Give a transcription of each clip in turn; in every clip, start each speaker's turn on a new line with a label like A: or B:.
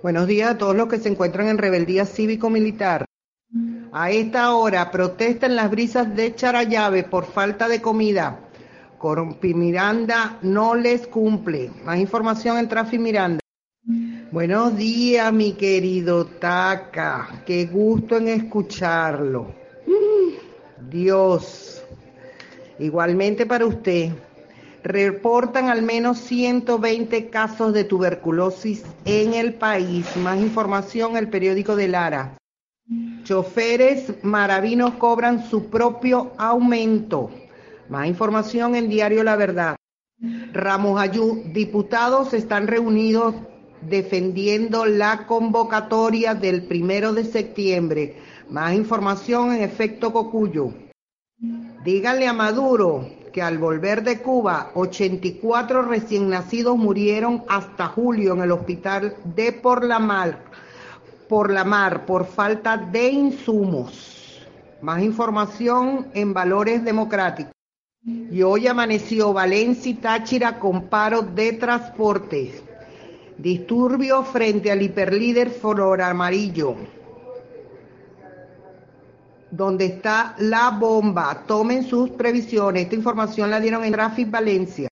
A: Buenos días a todos los que se encuentran en rebeldía cívico-militar. A esta hora protestan las brisas de Charayave por falta de comida. Corpi Miranda no les cumple. Más información en Trafi Miranda. Buenos días, mi querido Taca. Qué gusto en escucharlo. Dios. Igualmente para usted reportan al menos 120 casos de tuberculosis en el país. Más información, el periódico de Lara. Choferes maravinos cobran su propio aumento. Más información en Diario La Verdad. Ramos Ayú, diputados están reunidos defendiendo la convocatoria del primero de septiembre. Más información en efecto Cocuyo. Díganle a Maduro que al volver de Cuba, 84 recién nacidos murieron hasta julio en el hospital de Por la Mar, por la mar, por falta de insumos. Más información en Valores Democráticos. Y hoy amaneció Valencia y Táchira con paro de transporte. Disturbio frente al hiperlíder Flor Amarillo donde está la bomba. Tomen sus previsiones. Esta información la dieron en Traffic Valencia.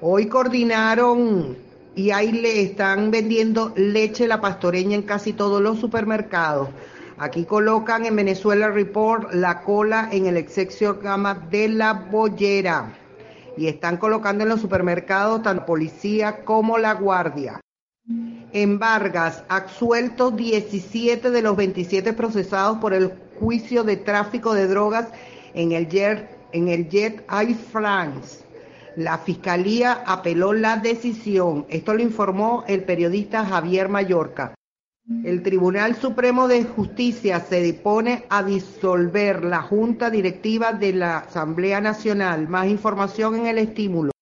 A: Hoy coordinaron y ahí le están vendiendo leche la pastoreña en casi todos los supermercados. Aquí colocan en Venezuela Report la cola en el excepción gama de la bollera. Y están colocando en los supermercados tanto policía como la guardia. En Vargas, absueltos 17 de los 27 procesados por el juicio de tráfico de drogas en el Jet, en el Jet Air France. La fiscalía apeló la decisión. Esto lo informó el periodista Javier Mallorca. El Tribunal Supremo de Justicia se dispone a disolver la Junta Directiva de la Asamblea Nacional. Más información en el estímulo.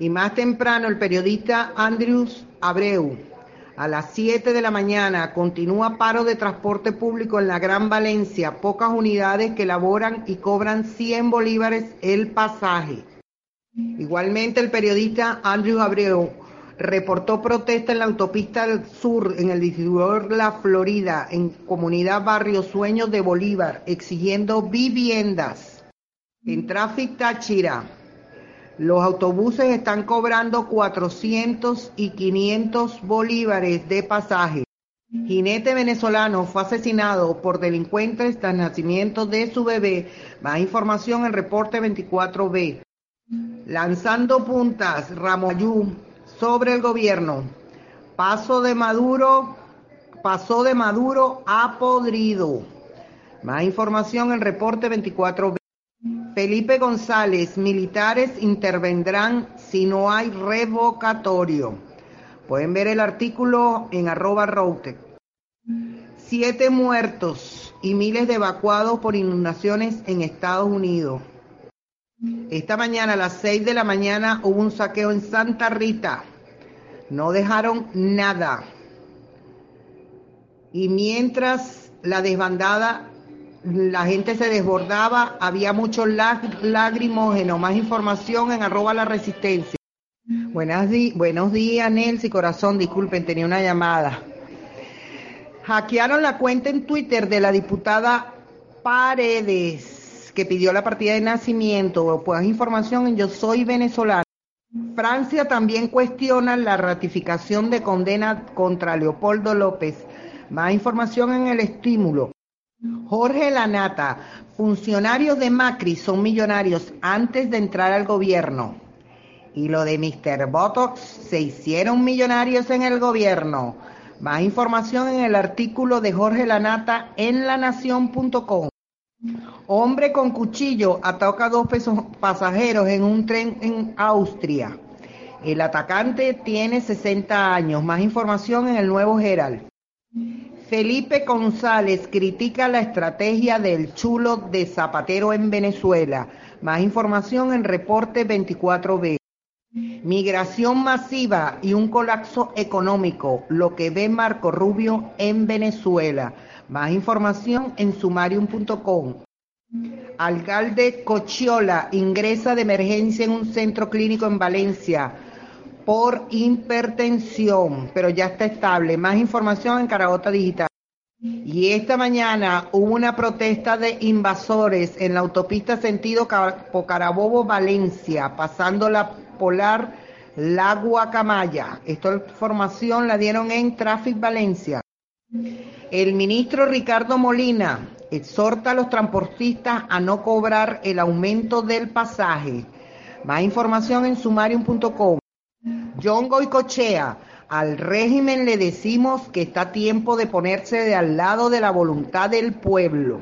A: Y más temprano el periodista Andrews Abreu a las 7 de la mañana continúa paro de transporte público en la Gran Valencia, pocas unidades que laboran y cobran 100 bolívares el pasaje. Igualmente el periodista Andrew Abreu reportó protesta en la autopista del sur en el distribuidor La Florida, en comunidad Barrio Sueños de Bolívar, exigiendo viviendas. En Tráfico Táchira, los autobuses están cobrando 400 y 500 bolívares de pasaje. Jinete venezolano fue asesinado por delincuentes tras nacimiento de su bebé. Más información en reporte 24B. Lanzando puntas, Ramoyú sobre el gobierno. Paso de Maduro, pasó de Maduro a podrido. Más información en reporte 24B. Felipe González, militares intervendrán si no hay revocatorio. Pueden ver el artículo en arroba route. Siete muertos y miles de evacuados por inundaciones en Estados Unidos. Esta mañana a las seis de la mañana hubo un saqueo en Santa Rita. No dejaron nada. Y mientras la desbandada la gente se desbordaba, había muchos lagrimógenos. Más información en arroba la resistencia. Buenas buenos días, Nelsi, corazón, disculpen, tenía una llamada. Hackearon la cuenta en Twitter de la diputada Paredes, que pidió la partida de nacimiento. Pues información en Yo Soy Venezolano. Francia también cuestiona la ratificación de condena contra Leopoldo López. Más información en el estímulo. Jorge Lanata, funcionarios de Macri son millonarios antes de entrar al gobierno. Y lo de Mr. Botox, se hicieron millonarios en el gobierno. Más información en el artículo de Jorge Lanata en lanación.com. Hombre con cuchillo ataca a dos pasajeros en un tren en Austria. El atacante tiene 60 años. Más información en el nuevo Herald. Felipe González critica la estrategia del chulo de Zapatero en Venezuela. Más información en reporte 24B. Migración masiva y un colapso económico, lo que ve Marco Rubio en Venezuela. Más información en sumarium.com. Alcalde Cochiola ingresa de emergencia en un centro clínico en Valencia por hipertensión, pero ya está estable. Más información en Caragota Digital. Y esta mañana hubo una protesta de invasores en la autopista sentido Pocarabobo-Valencia, pasando la polar La Guacamaya. Esta información la dieron en Traffic Valencia. El ministro Ricardo Molina exhorta a los transportistas a no cobrar el aumento del pasaje. Más información en sumarium.com. John Goicochea al régimen le decimos que está tiempo de ponerse de al lado de la voluntad del pueblo.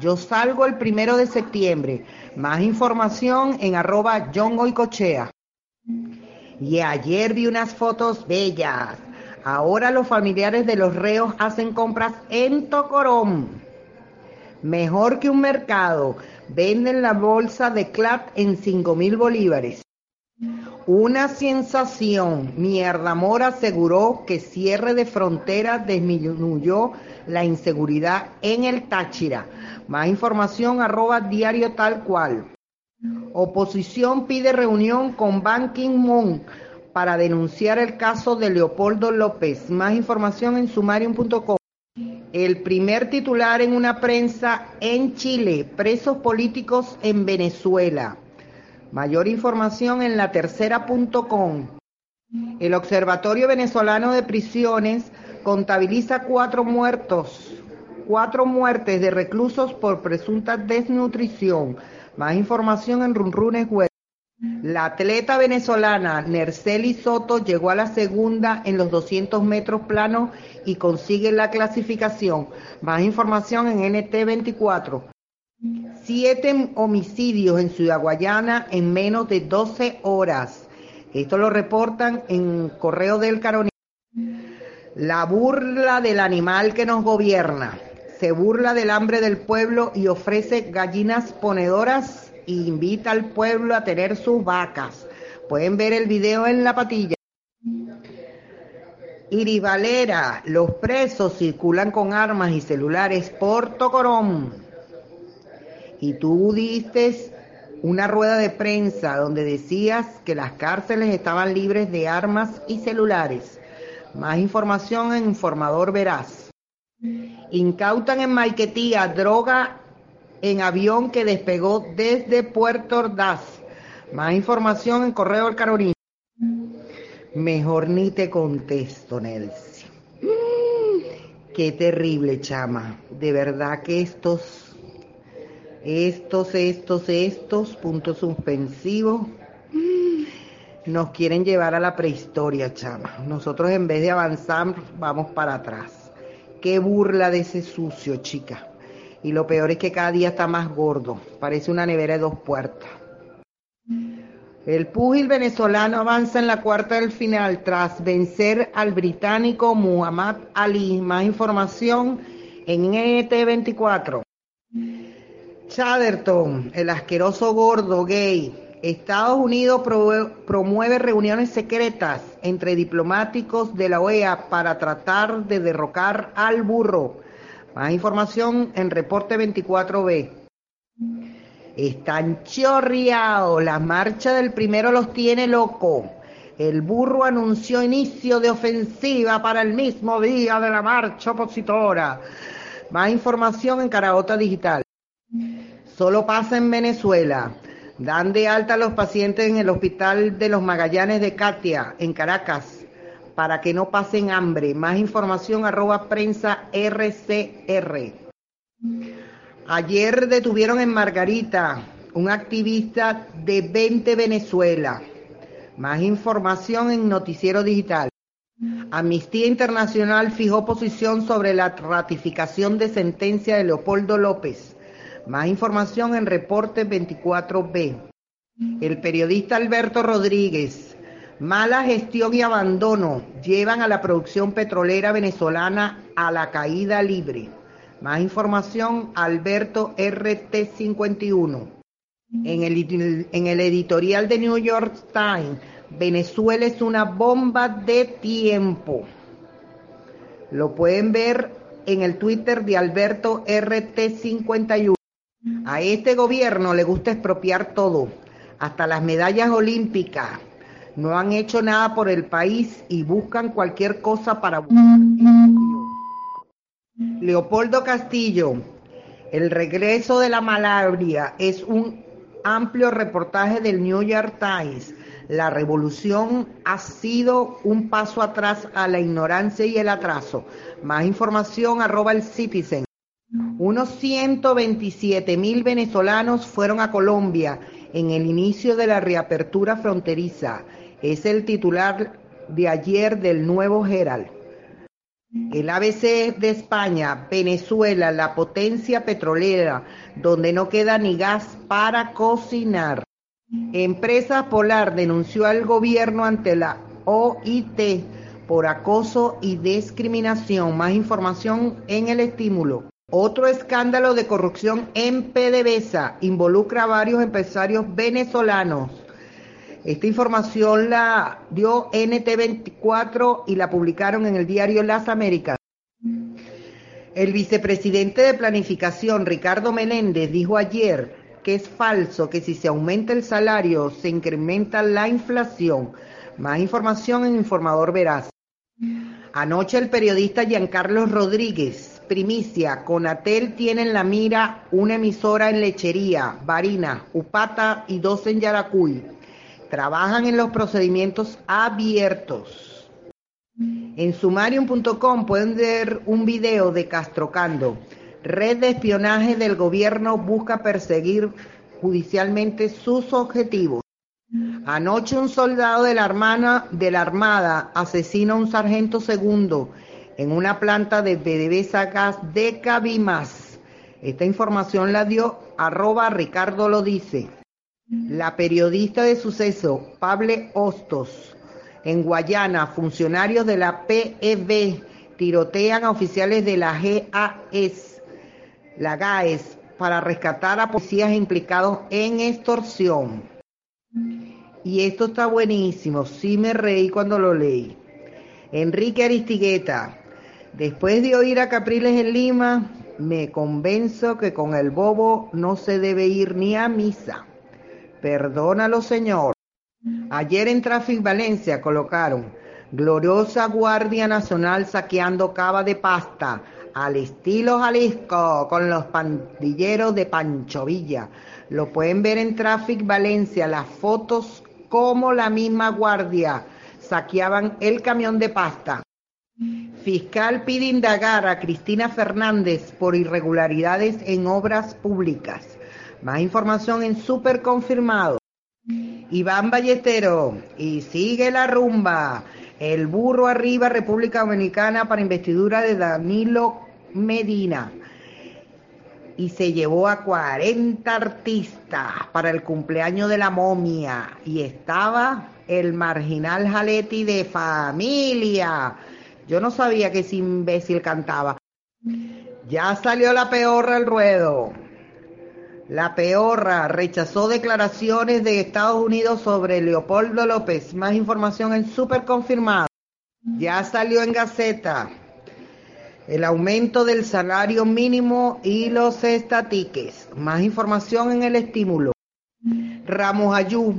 A: Yo salgo el primero de septiembre. Más información en arroba John. Y ayer vi unas fotos bellas. Ahora los familiares de los reos hacen compras en Tocorón. Mejor que un mercado. Venden la bolsa de CLAT en 5 mil bolívares. Una sensación. Mierda Mora aseguró que cierre de fronteras disminuyó la inseguridad en el Táchira. Más información arroba diario tal cual. Oposición pide reunión con Ban Ki-moon para denunciar el caso de Leopoldo López. Más información en sumarium.com. El primer titular en una prensa en Chile, presos políticos en Venezuela. Mayor información en la tercera.com. El Observatorio Venezolano de Prisiones contabiliza cuatro muertos, cuatro muertes de reclusos por presunta desnutrición. Más información en Runrunes Web. La atleta venezolana Nerceli Soto llegó a la segunda en los 200 metros planos y consigue la clasificación. Más información en NT24. Siete homicidios en Ciudad Guayana en menos de 12 horas. Esto lo reportan en Correo del Caroní. La burla del animal que nos gobierna. Se burla del hambre del pueblo y ofrece gallinas ponedoras e invita al pueblo a tener sus vacas. Pueden ver el video en la patilla. Iribalera, los presos circulan con armas y celulares por Tocorón y tú diste una rueda de prensa donde decías que las cárceles estaban libres de armas y celulares. Más información en Informador Verás. Incautan en Maiquetía droga en avión que despegó desde Puerto Ordaz. Más información en Correo del Carolina. Mejor ni te contesto, Nelson. Qué terrible, chama. De verdad que estos estos, estos, estos, puntos suspensivos, nos quieren llevar a la prehistoria, chama. Nosotros en vez de avanzar, vamos para atrás. Qué burla de ese sucio, chica. Y lo peor es que cada día está más gordo. Parece una nevera de dos puertas. El púgil venezolano avanza en la cuarta del final tras vencer al británico Muhammad Ali. Más información en NT24. Chatterton, el asqueroso gordo gay. Estados Unidos promueve reuniones secretas entre diplomáticos de la OEA para tratar de derrocar al burro. Más información en reporte 24B. Están chorreados. La marcha del primero los tiene loco. El burro anunció inicio de ofensiva para el mismo día de la marcha opositora. Más información en Caragota Digital. Solo pasa en Venezuela. Dan de alta a los pacientes en el hospital de los Magallanes de Katia, en Caracas, para que no pasen hambre. Más información arroba prensa RCR. Ayer detuvieron en Margarita un activista de 20 Venezuela. Más información en Noticiero Digital. Amnistía Internacional fijó posición sobre la ratificación de sentencia de Leopoldo López más información en Reporte 24B. El periodista Alberto Rodríguez. Mala gestión y abandono llevan a la producción petrolera venezolana a la caída libre. Más información, Alberto RT51. En el, en el editorial de New York Times, Venezuela es una bomba de tiempo. Lo pueden ver en el Twitter de Alberto RT51. A este gobierno le gusta expropiar todo, hasta las medallas olímpicas. No han hecho nada por el país y buscan cualquier cosa para Leopoldo Castillo, el regreso de la malaria es un amplio reportaje del New York Times. La revolución ha sido un paso atrás a la ignorancia y el atraso. Más información arroba el Citizen. Unos 127 mil venezolanos fueron a Colombia en el inicio de la reapertura fronteriza. Es el titular de ayer del Nuevo Herald. El ABC de España, Venezuela, la potencia petrolera, donde no queda ni gas para cocinar. Empresa Polar denunció al gobierno ante la OIT por acoso y discriminación. Más información en el estímulo. Otro escándalo de corrupción en PDVSA involucra a varios empresarios venezolanos. Esta información la dio NT24 y la publicaron en el diario Las Américas. El vicepresidente de Planificación, Ricardo Meléndez, dijo ayer que es falso que si se aumenta el salario se incrementa la inflación. Más información en Informador Veraz. Anoche el periodista Giancarlo Rodríguez, primicia, Conatel tiene en la mira una emisora en Lechería, Barina, Upata y dos en Yaracuy trabajan en los procedimientos abiertos. En sumarium.com pueden ver un video de Castrocando. Red de espionaje del gobierno busca perseguir judicialmente sus objetivos. Anoche un soldado de la, Armada, de la Armada asesina a un sargento segundo en una planta de PDVSA Gas de Cabimas. Esta información la dio arroba Ricardo lo dice. La periodista de suceso Pable Hostos, en Guayana, funcionarios de la PEB tirotean a oficiales de la GAES, la GAES, para rescatar a policías implicados en extorsión. Y esto está buenísimo, sí me reí cuando lo leí. Enrique Aristigueta, después de oír a Capriles en Lima, me convenzo que con el bobo no se debe ir ni a misa. Perdónalo, Señor. Ayer en Traffic Valencia colocaron gloriosa Guardia Nacional saqueando cava de pasta al estilo Jalisco con los pandilleros de Pancho Villa. Lo pueden ver en Traffic Valencia, las fotos como la misma guardia saqueaban el camión de pasta. Fiscal pide indagar a Cristina Fernández por irregularidades en obras públicas. Más información en Super Confirmado. Iván Ballestero. Y sigue la rumba. El burro arriba, República Dominicana para investidura de Danilo Medina. Y se llevó a 40 artistas para el cumpleaños de la momia. Y estaba el marginal Jaletti de familia. Yo no sabía que ese imbécil cantaba. Ya salió la peor al ruedo. La peorra rechazó declaraciones de Estados Unidos sobre Leopoldo López. Más información en Super Confirmado. Ya salió en Gaceta el aumento del salario mínimo y los estatiques. Más información en el estímulo. Ramos Ayú.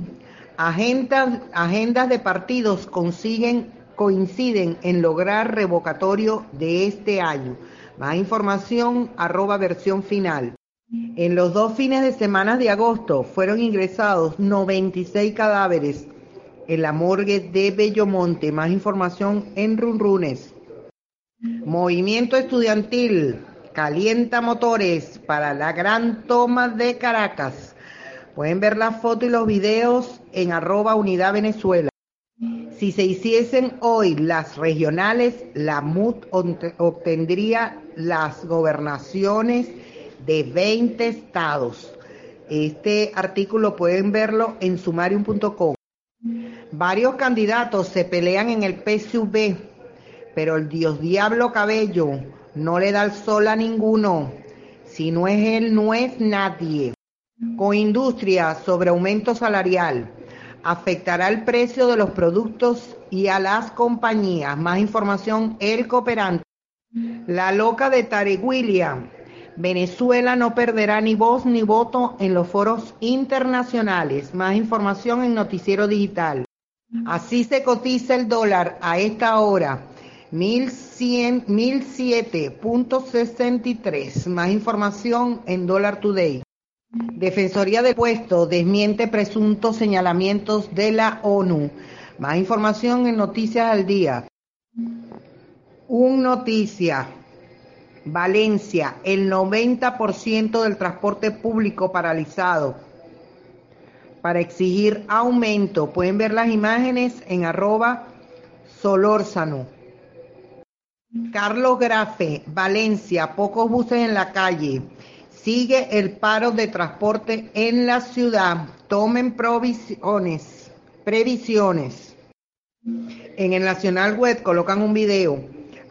A: Agendas de partidos consiguen, coinciden en lograr revocatorio de este año. Más información, arroba versión final. En los dos fines de semana de agosto fueron ingresados 96 cadáveres en la morgue de Bellomonte. Más información en Runrunes. Movimiento estudiantil calienta motores para la gran toma de Caracas. Pueden ver la foto y los videos en arroba unidad Venezuela. Si se hiciesen hoy las regionales, la MUT obtendría las gobernaciones de 20 estados. Este artículo pueden verlo en sumarium.com. Varios candidatos se pelean en el PSV, pero el Dios Diablo Cabello no le da el sol a ninguno. Si no es él, no es nadie. Con industria sobre aumento salarial. Afectará el precio de los productos y a las compañías. Más información, el cooperante. La loca de Tarek William Venezuela no perderá ni voz ni voto en los foros internacionales. Más información en Noticiero Digital. Así se cotiza el dólar a esta hora. 1007.63. Más información en Dollar Today. Defensoría del Puesto desmiente presuntos señalamientos de la ONU. Más información en Noticias al Día. Un noticia. Valencia, el 90% del transporte público paralizado para exigir aumento. Pueden ver las imágenes en arroba solórzano. Carlos Grafe, Valencia, pocos buses en la calle. Sigue el paro de transporte en la ciudad. Tomen provisiones, previsiones. En el Nacional Web colocan un video.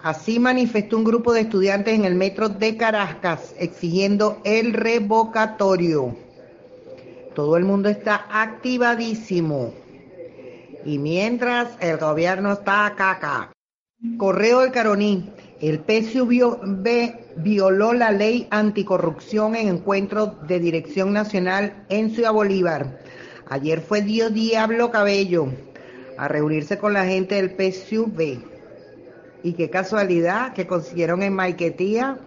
A: Así manifestó un grupo de estudiantes en el metro de Caracas exigiendo el revocatorio. Todo el mundo está activadísimo. Y mientras el gobierno está acá. Correo del Caroní. El PSUV violó la ley anticorrupción en encuentro de dirección nacional en Ciudad Bolívar. Ayer fue Dios Diablo Cabello a reunirse con la gente del PSUV. Y qué casualidad que consiguieron en Maiquetía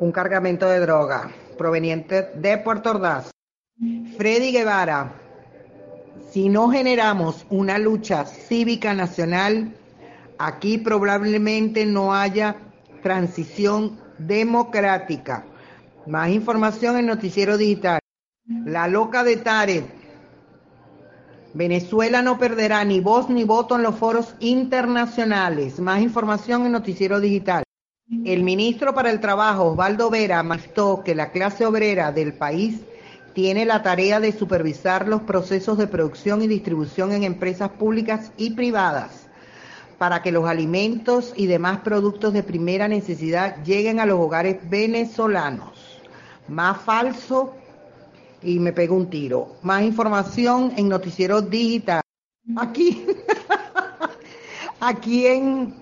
A: un cargamento de droga proveniente de Puerto Ordaz. Freddy Guevara, si no generamos una lucha cívica nacional, aquí probablemente no haya transición democrática. Más información en Noticiero Digital. La loca de Tarek. Venezuela no perderá ni voz ni voto en los foros internacionales. Más información en Noticiero Digital. El ministro para el Trabajo, Osvaldo Vera, manifestó que la clase obrera del país tiene la tarea de supervisar los procesos de producción y distribución en empresas públicas y privadas para que los alimentos y demás productos de primera necesidad lleguen a los hogares venezolanos. Más falso y me pego un tiro. Más información en Noticiero Digital. Aquí, aquí en,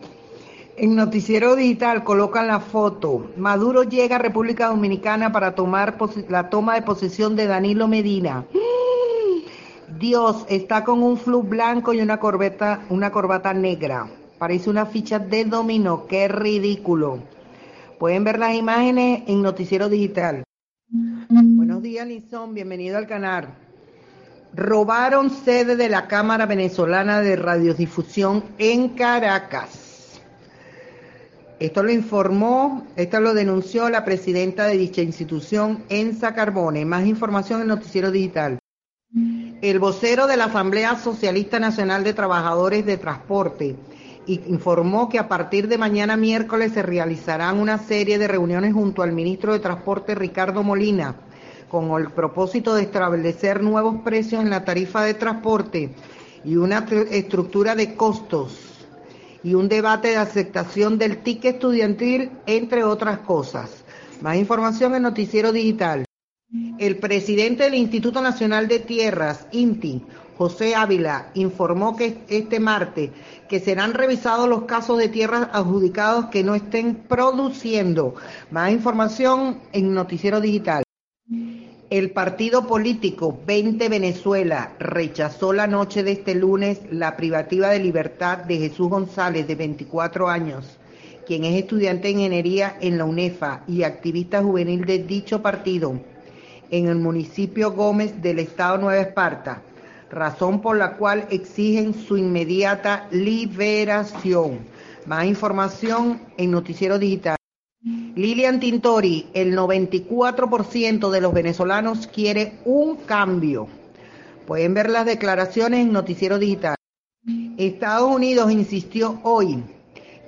A: en Noticiero Digital colocan la foto. Maduro llega a República Dominicana para tomar la toma de posesión de Danilo Medina. Dios está con un flu blanco y una corbata, una corbata negra. Parece una ficha de dominó. Qué ridículo. Pueden ver las imágenes en Noticiero Digital. Buenos días, Lizón. Bienvenido al canal. Robaron sede de la Cámara Venezolana de Radiodifusión en Caracas. Esto lo informó, esto lo denunció la presidenta de dicha institución, Enza Carbone. Más información en Noticiero Digital. El vocero de la Asamblea Socialista Nacional de Trabajadores de Transporte informó que a partir de mañana miércoles se realizarán una serie de reuniones junto al ministro de Transporte Ricardo Molina con el propósito de establecer nuevos precios en la tarifa de transporte y una estructura de costos y un debate de aceptación del ticket estudiantil, entre otras cosas. Más información en Noticiero Digital. El presidente del Instituto Nacional de Tierras, INTI, José Ávila, informó que este martes que serán revisados los casos de tierras adjudicados que no estén produciendo. Más información en Noticiero Digital. El partido político 20 Venezuela rechazó la noche de este lunes la privativa de libertad de Jesús González, de 24 años, quien es estudiante de ingeniería en la UNEFA y activista juvenil de dicho partido en el municipio Gómez del estado Nueva Esparta, razón por la cual exigen su inmediata liberación. Más información en Noticiero Digital. Lilian Tintori, el 94% de los venezolanos quiere un cambio. Pueden ver las declaraciones en Noticiero Digital. Estados Unidos insistió hoy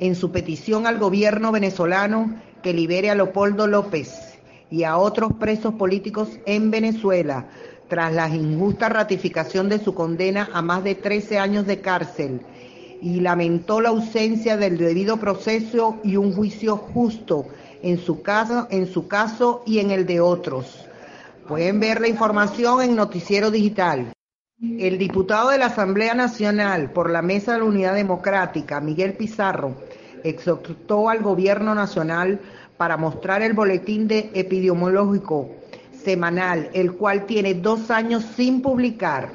A: en su petición al gobierno venezolano que libere a Leopoldo López y a otros presos políticos en Venezuela tras la injusta ratificación de su condena a más de 13 años de cárcel y lamentó la ausencia del debido proceso y un juicio justo en su caso, en su caso y en el de otros. Pueden ver la información en Noticiero Digital. El diputado de la Asamblea Nacional por la Mesa de la Unidad Democrática, Miguel Pizarro, exhortó al Gobierno Nacional para mostrar el boletín de epidemiológico semanal, el cual tiene dos años sin publicar.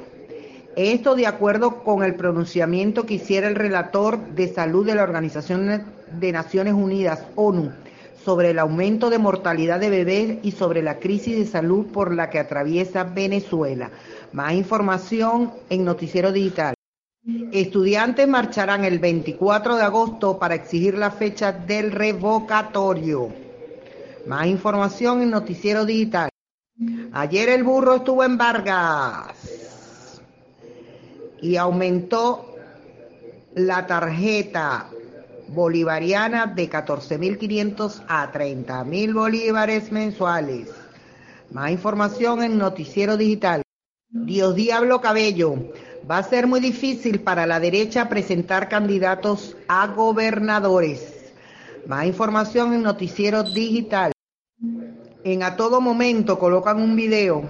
A: Esto de acuerdo con el pronunciamiento que hiciera el relator de salud de la Organización de Naciones Unidas, ONU, sobre el aumento de mortalidad de bebés y sobre la crisis de salud por la que atraviesa Venezuela. Más información en Noticiero Digital. Estudiantes marcharán el 24 de agosto para exigir la fecha del revocatorio. Más información en Noticiero Digital. Ayer el burro estuvo en Vargas y aumentó la tarjeta bolivariana de 14.500 a 30.000 bolívares mensuales. Más información en Noticiero Digital. Dios Diablo Cabello. Va a ser muy difícil para la derecha presentar candidatos a gobernadores. Más información en Noticiero Digital. En a todo momento colocan un video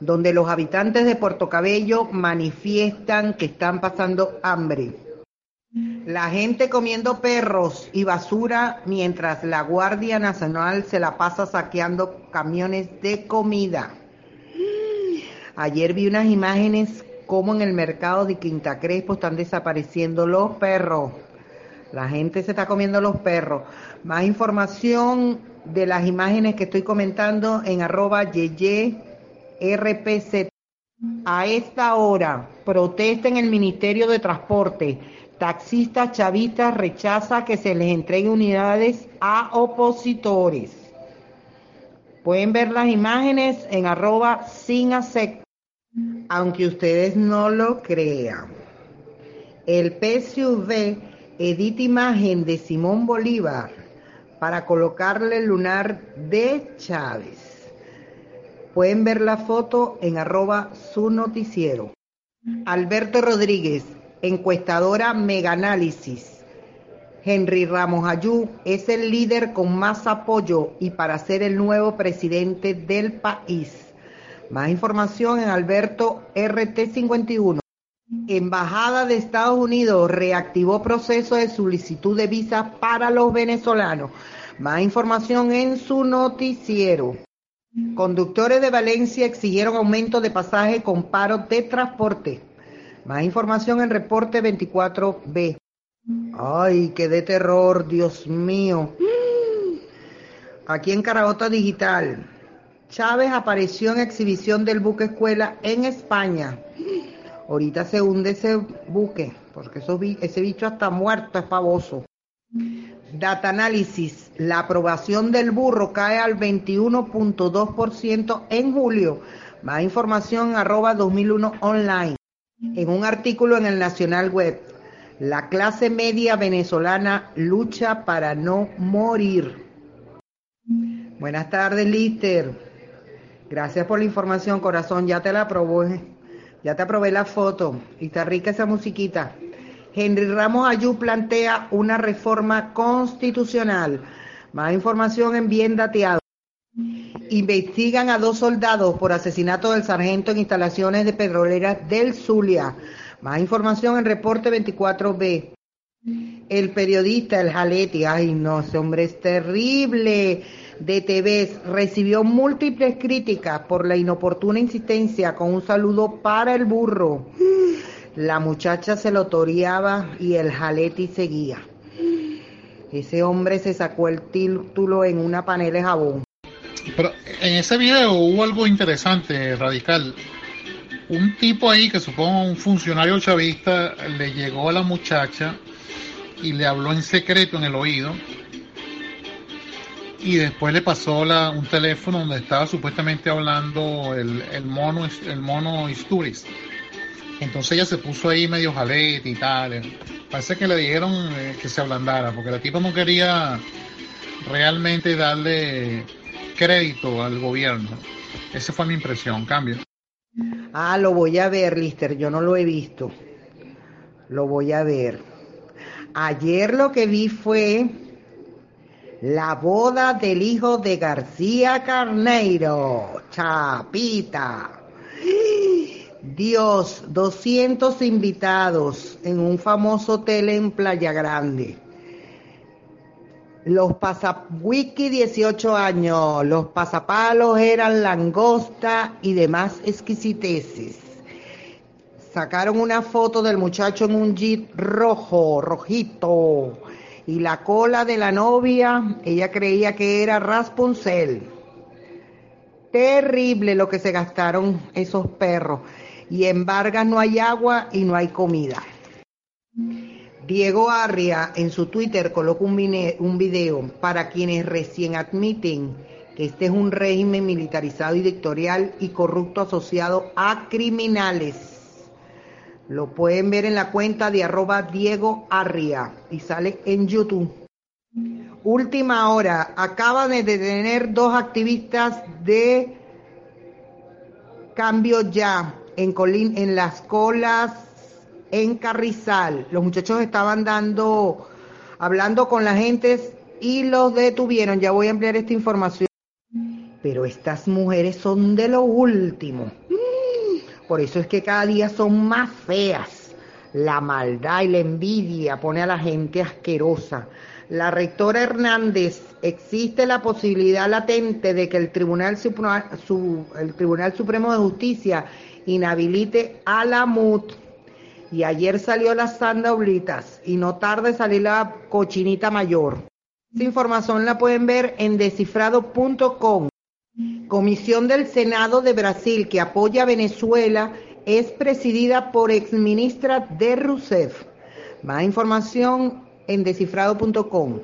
A: donde los habitantes de Puerto Cabello manifiestan que están pasando hambre. La gente comiendo perros y basura mientras la Guardia Nacional se la pasa saqueando camiones de comida. Ayer vi unas imágenes como en el mercado de Quinta Crespo están desapareciendo los perros. La gente se está comiendo los perros. Más información de las imágenes que estoy comentando en arroba RPC. A esta hora, protesta en el Ministerio de Transporte Taxistas chavistas rechaza que se les entregue unidades a opositores. Pueden ver las imágenes en arroba sin aunque ustedes no lo crean. El PSUV edita imagen de Simón Bolívar para colocarle el lunar de Chávez. Pueden ver la foto en arroba su noticiero. Alberto Rodríguez, encuestadora Megaanálisis. Henry Ramos Ayú es el líder con más apoyo y para ser el nuevo presidente del país. Más información en Alberto RT51. Embajada de Estados Unidos reactivó proceso de solicitud de visa para los venezolanos. Más información en su noticiero. Conductores de Valencia exigieron aumento de pasaje con paro de transporte. Más información en reporte 24B. Ay, qué de terror, Dios mío. Aquí en Carabota Digital. Chávez apareció en exhibición del buque escuela en España. Ahorita se hunde ese buque, porque ese bicho está muerto, es pavoso. Data análisis. La aprobación del burro cae al 21.2% en julio. Más información arroba 2001 online en un artículo en el Nacional Web, la clase media venezolana lucha para no morir. Buenas tardes, Lister. Gracias por la información, corazón. Ya te la aprobé. Ya te aprobé la foto. Y está rica esa musiquita. Henry Ramos Ayú plantea una reforma constitucional. Más información en bien dateado. Investigan a dos soldados por asesinato del sargento en instalaciones de petroleras del Zulia. Más información en reporte 24B. El periodista, el Jaleti, ay no, ese hombre es terrible, de TV, recibió múltiples críticas por la inoportuna insistencia con un saludo para el burro. La muchacha se lo toreaba y el Jaleti seguía. Ese hombre se sacó el título en una panela de jabón.
B: Pero en ese video hubo algo interesante, radical. Un tipo ahí, que supongo un funcionario chavista, le llegó a la muchacha y le habló en secreto en el oído. Y después le pasó la, un teléfono donde estaba supuestamente hablando el, el mono el mono Isturis. Entonces ella se puso ahí medio jalete y tal. Parece que le dijeron eh, que se ablandara, porque la tipa no quería realmente darle crédito al gobierno. Esa fue mi impresión, cambio.
A: Ah, lo voy a ver, Lister, yo no lo he visto. Lo voy a ver. Ayer lo que vi fue la boda del hijo de García Carneiro, Chapita. Dios, 200 invitados en un famoso hotel en Playa Grande. Los pasawiki 18 años, los pasapalos eran langosta y demás exquisiteces. sacaron una foto del muchacho en un jeep rojo, rojito, y la cola de la novia, ella creía que era Raspuncel. Terrible lo que se gastaron esos perros. Y en Vargas no hay agua y no hay comida. Diego Arria en su Twitter colocó un, un video para quienes recién admiten que este es un régimen militarizado y dictatorial y corrupto asociado a criminales. Lo pueden ver en la cuenta de arroba Diego Arria y sale en YouTube. Última hora, acaban de detener dos activistas de Cambio Ya en, Colín, en las colas en Carrizal. Los muchachos estaban dando, hablando con la gente y los detuvieron. Ya voy a ampliar esta información. Pero estas mujeres son de lo último. Por eso es que cada día son más feas. La maldad y la envidia pone a la gente asquerosa. La rectora Hernández, existe la posibilidad latente de que el Tribunal, Supremo de Justicia inhabilite a la MUT. Y ayer salió la Sanda Oblitas y no tarde salir la cochinita mayor. Esta información la pueden ver en descifrado.com. Comisión del Senado de Brasil que apoya a Venezuela es presidida por exministra de Rousseff. Más información en descifrado.com.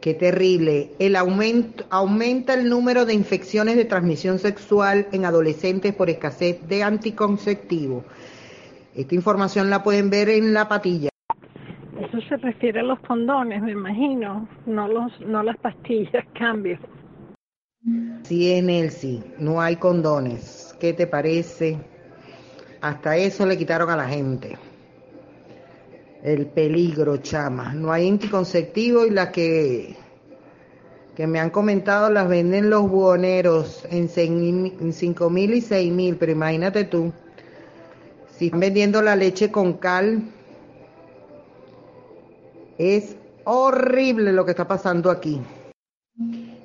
A: Qué terrible. El aumento aumenta el número de infecciones de transmisión sexual en adolescentes por escasez de anticonceptivo. Esta información la pueden ver en la patilla.
C: Eso se refiere a los condones, me imagino, no los no las pastillas, cambio.
A: Sí, en el sí, no hay condones. ¿Qué te parece? Hasta eso le quitaron a la gente. El peligro, chama. No hay anticonceptivo y las que, que me han comentado las venden los buhoneros en, en 5 mil y 6 mil, pero imagínate tú. Si están vendiendo la leche con cal, es horrible lo que está pasando aquí.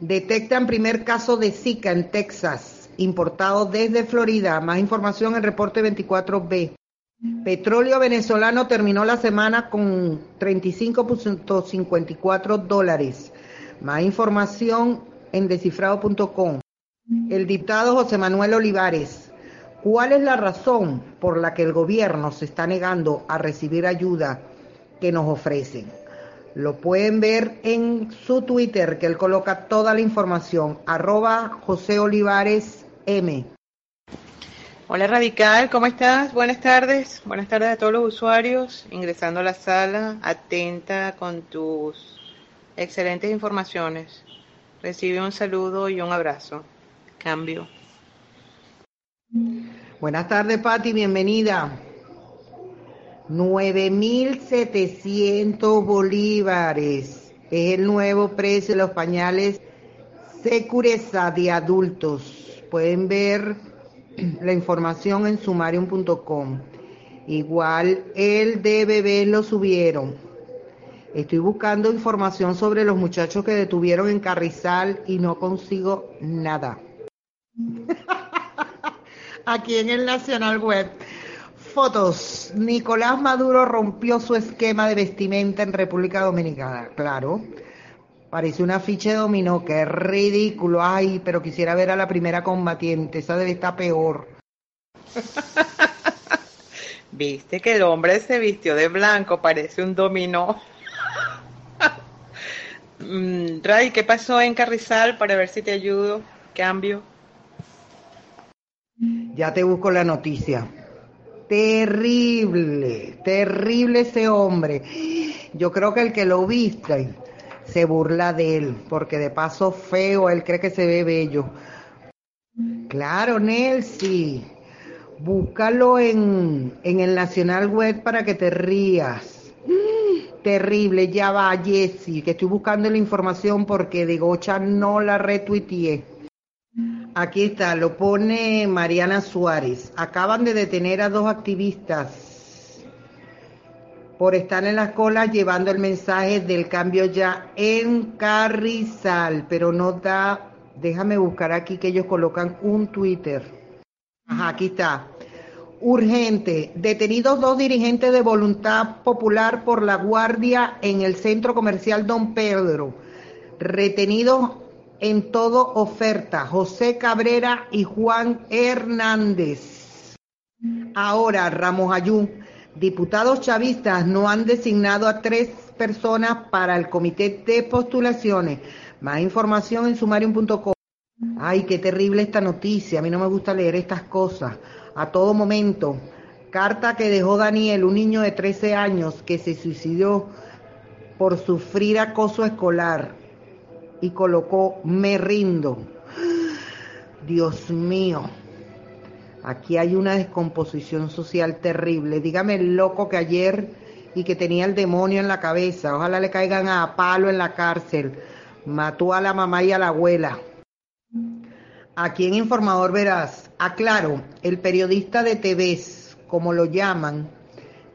A: Detectan primer caso de Zika en Texas, importado desde Florida. Más información en reporte 24B. Petróleo venezolano terminó la semana con 35.54 dólares. Más información en descifrado.com. El diputado José Manuel Olivares. ¿Cuál es la razón por la que el gobierno se está negando a recibir ayuda que nos ofrecen? Lo pueden ver en su Twitter, que él coloca toda la información, arroba José Olivares M.
D: Hola Radical, ¿cómo estás? Buenas tardes. Buenas tardes a todos los usuarios. Ingresando a la sala, atenta con tus excelentes informaciones. Recibe un saludo y un abrazo. Cambio.
A: Buenas tardes, Patti, bienvenida. 9.700 bolívares es el nuevo precio de los pañales Secureza de adultos. Pueden ver la información en sumarium.com. Igual el de bebés lo subieron. Estoy buscando información sobre los muchachos que detuvieron en Carrizal y no consigo nada. Aquí en el Nacional Web. Fotos. Nicolás Maduro rompió su esquema de vestimenta en República Dominicana. Claro. Parece una ficha de dominó, que ridículo. Ay, pero quisiera ver a la primera combatiente. Esa debe estar peor.
D: Viste que el hombre se vistió de blanco, parece un dominó. Mm, Ray, ¿qué pasó en Carrizal para ver si te ayudo? Cambio.
A: Ya te busco la noticia. Terrible, terrible ese hombre. Yo creo que el que lo viste se burla de él, porque de paso feo, él cree que se ve bello. Claro, Nelsi, búscalo en, en el Nacional Web para que te rías. Terrible, ya va, Jessy, que estoy buscando la información porque de Gocha no la retuiteé. Aquí está, lo pone Mariana Suárez. Acaban de detener a dos activistas por estar en las colas llevando el mensaje del cambio ya en Carrizal, pero no da, déjame buscar aquí que ellos colocan un Twitter. Ajá, aquí está. Urgente. Detenidos dos dirigentes de Voluntad Popular por la Guardia en el Centro Comercial Don Pedro. Retenidos en todo oferta. José Cabrera y Juan Hernández. Ahora, Ramos Ayú. Diputados chavistas no han designado a tres personas para el comité de postulaciones. Más información en sumarium.com. Ay, qué terrible esta noticia. A mí no me gusta leer estas cosas a todo momento. Carta que dejó Daniel, un niño de 13 años que se suicidó por sufrir acoso escolar y colocó me rindo. Dios mío, aquí hay una descomposición social terrible. Dígame el loco que ayer y que tenía el demonio en la cabeza. Ojalá le caigan a palo en la cárcel. Mató a la mamá y a la abuela. Aquí en Informador verás, aclaro, el periodista de TVs, como lo llaman,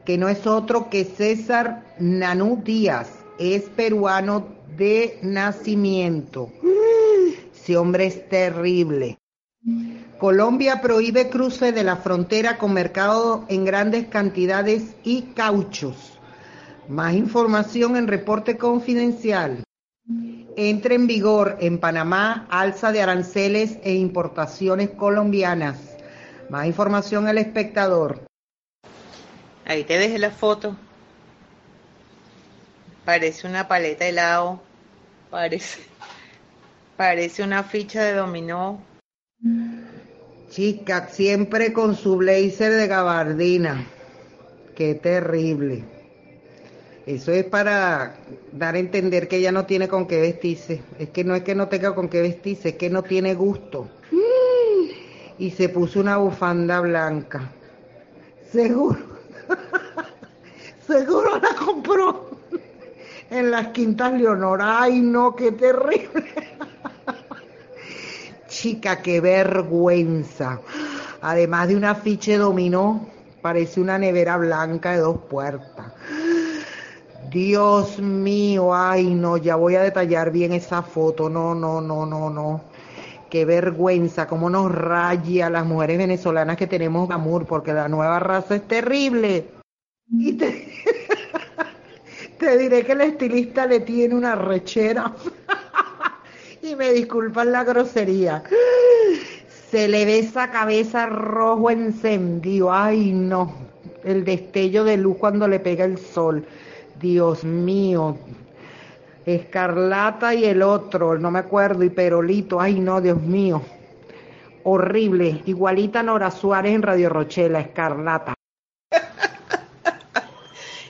A: que no es otro que César Nanú Díaz, es peruano de nacimiento. Ese hombre es terrible. Colombia prohíbe cruce de la frontera con mercado en grandes cantidades y cauchos. Más información en reporte confidencial. Entra en vigor en Panamá alza de aranceles e importaciones colombianas. Más información al espectador.
D: Ahí te dejé la foto. Parece una paleta de helado. Parece, parece una ficha de dominó.
A: Chica, siempre con su blazer de gabardina. Qué terrible. Eso es para dar a entender que ella no tiene con qué vestirse. Es que no es que no tenga con qué vestirse, es que no tiene gusto. Y se puso una bufanda blanca. Seguro. Seguro la compró en las quintas Leonor. Ay, no, qué terrible. Chica, qué vergüenza. Además de un afiche dominó, parece una nevera blanca de dos puertas. Dios mío, ay no, ya voy a detallar bien esa foto, no, no, no, no, no. Qué vergüenza, cómo nos raya las mujeres venezolanas que tenemos amor, porque la nueva raza es terrible. Y te diré que el estilista le tiene una rechera. y me disculpan la grosería. Se le ve esa cabeza rojo encendido, ay no, el destello de luz cuando le pega el sol. Dios mío. Escarlata y el otro, no me acuerdo, y Perolito, ay no, Dios mío. Horrible, igualita Nora Suárez en Radio Rochela, Escarlata.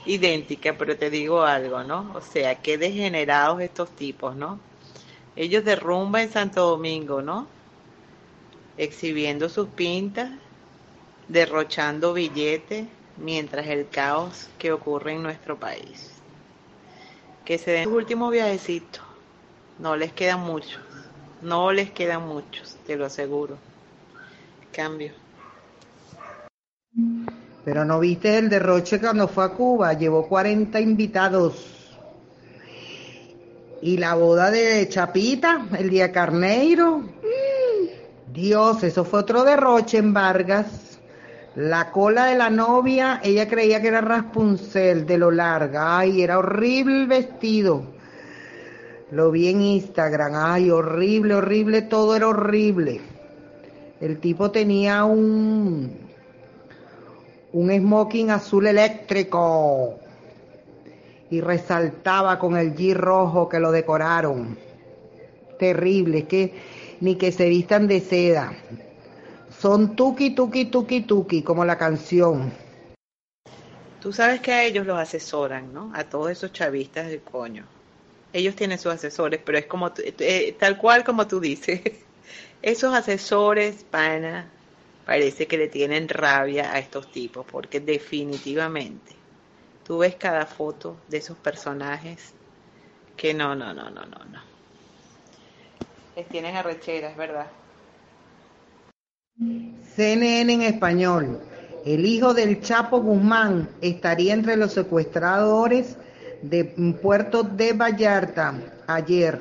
D: Idéntica, pero te digo algo, ¿no? O sea, qué degenerados estos tipos, ¿no? Ellos de rumba en Santo Domingo, ¿no? Exhibiendo sus pintas, derrochando billetes, mientras el caos que ocurre en nuestro país. Que se den sus últimos viajecitos. No les quedan muchos. No les quedan muchos, te lo aseguro. Cambio.
A: Pero no viste el derroche cuando fue a Cuba, llevó 40 invitados. Y la boda de Chapita, el día Carneiro. Dios, eso fue otro derroche en Vargas. La cola de la novia, ella creía que era Raspuncel de lo larga. Ay, era horrible el vestido. Lo vi en Instagram. Ay, horrible, horrible, todo era horrible. El tipo tenía un un smoking azul eléctrico y resaltaba con el G rojo que lo decoraron. Terrible, es que ni que se vistan de seda. Son tuki, tuki, tuki, tuki, como la canción.
D: Tú sabes que a ellos los asesoran, ¿no? A todos esos chavistas del coño. Ellos tienen sus asesores, pero es como eh, tal cual como tú dices. Esos asesores, pana, parece que le tienen rabia a estos tipos, porque definitivamente tú ves cada foto de esos personajes que no, no, no, no, no, no. Les tienen arrecheras, ¿verdad?
A: CNN en español. El hijo del Chapo Guzmán estaría entre los secuestradores de Puerto de Vallarta ayer.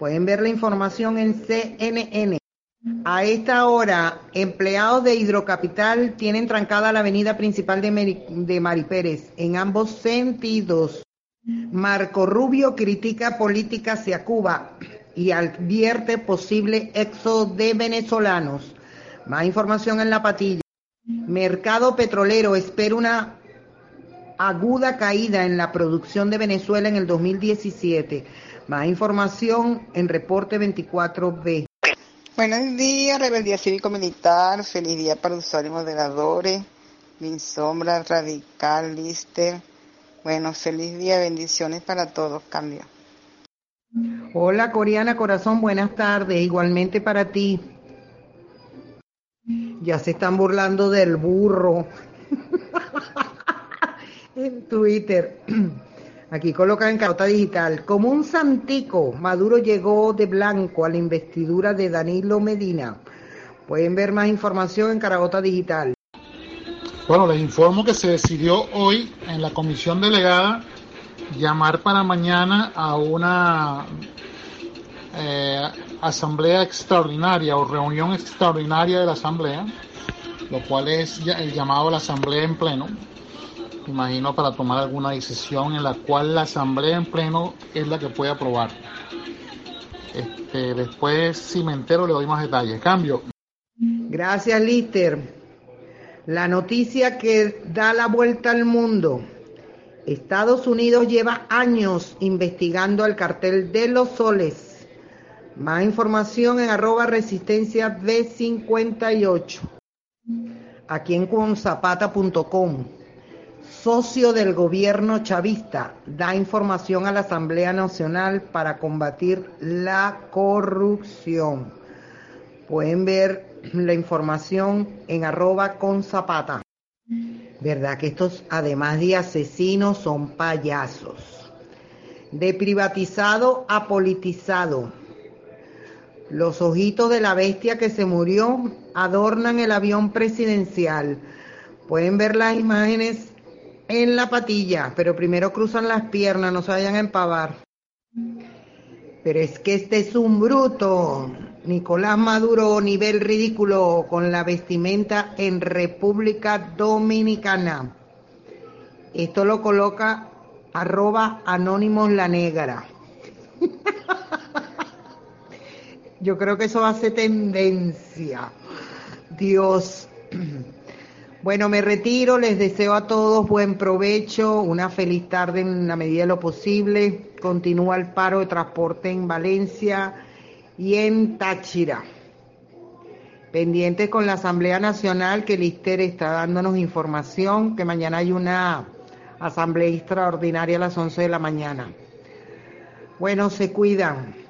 A: Pueden ver la información en CNN. A esta hora, empleados de Hidrocapital tienen trancada la avenida principal de, Mari, de Maripérez en ambos sentidos. Marco Rubio critica política hacia Cuba y advierte posible éxodo de venezolanos. Más información en la patilla. Mercado petrolero espera una aguda caída en la producción de Venezuela en el 2017. Más información en reporte 24B.
E: Buenos días, Rebeldía Cívico Militar. Feliz día para usuarios moderadores. Min Sombra, Radical, Lister. Bueno, feliz día, bendiciones para todos. Cambio.
A: Hola, Coreana Corazón, buenas tardes. Igualmente para ti. Ya se están burlando del burro en Twitter. Aquí colocan en carota digital. Como un santico, Maduro llegó de blanco a la investidura de Danilo Medina. Pueden ver más información en Caragota Digital.
B: Bueno, les informo que se decidió hoy en la comisión delegada llamar para mañana a una eh, asamblea extraordinaria o reunión extraordinaria de la asamblea, lo cual es el llamado a la asamblea en pleno, imagino para tomar alguna decisión en la cual la asamblea en pleno es la que puede aprobar. Este, después, si me entero, le doy más detalles. Cambio.
A: Gracias, Lister. La noticia que da la vuelta al mundo. Estados Unidos lleva años investigando al cartel de los soles. Más información en arroba resistencia B58. Aquí en consapata.com socio del gobierno chavista, da información a la Asamblea Nacional para combatir la corrupción. Pueden ver la información en arroba con zapata. ¿Verdad que estos, además de asesinos, son payasos? De privatizado a politizado. Los ojitos de la bestia que se murió adornan el avión presidencial. Pueden ver las imágenes en la patilla, pero primero cruzan las piernas, no se vayan a empavar. Pero es que este es un bruto. Nicolás Maduro, nivel ridículo con la vestimenta en República Dominicana. Esto lo coloca arroba anónimos la negra. Yo creo que eso hace tendencia. Dios. Bueno, me retiro, les deseo a todos buen provecho, una feliz tarde en la medida de lo posible. Continúa el paro de transporte en Valencia y en Táchira. Pendientes con la Asamblea Nacional que Lister está dándonos información que mañana hay una asamblea extraordinaria a las 11 de la mañana. Bueno, se cuidan.